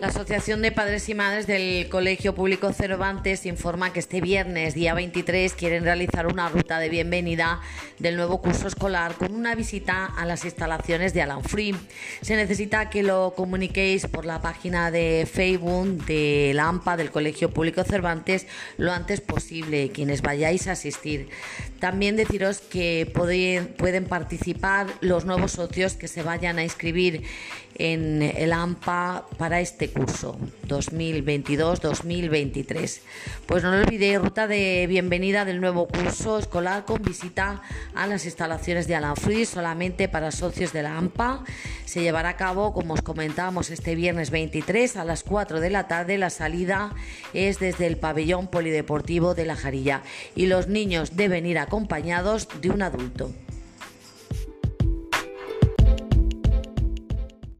La Asociación de Padres y Madres del Colegio Público Cervantes informa que este viernes, día 23, quieren realizar una ruta de bienvenida del nuevo curso escolar con una visita a las instalaciones de Alan Free. Se necesita que lo comuniquéis por la página de Facebook de la AMPA del Colegio Público Cervantes lo antes posible, quienes vayáis a asistir. También deciros que pueden, pueden participar los nuevos socios que se vayan a inscribir en el AMPA para este curso 2022-2023. Pues no olvidéis, ruta de bienvenida del nuevo curso escolar con visita a las instalaciones de Alan Free solamente para socios de la AMPA. Se llevará a cabo, como os comentábamos, este viernes 23 a las 4 de la tarde. La salida es desde el pabellón polideportivo de la Jarilla y los niños deben ir acompañados de un adulto.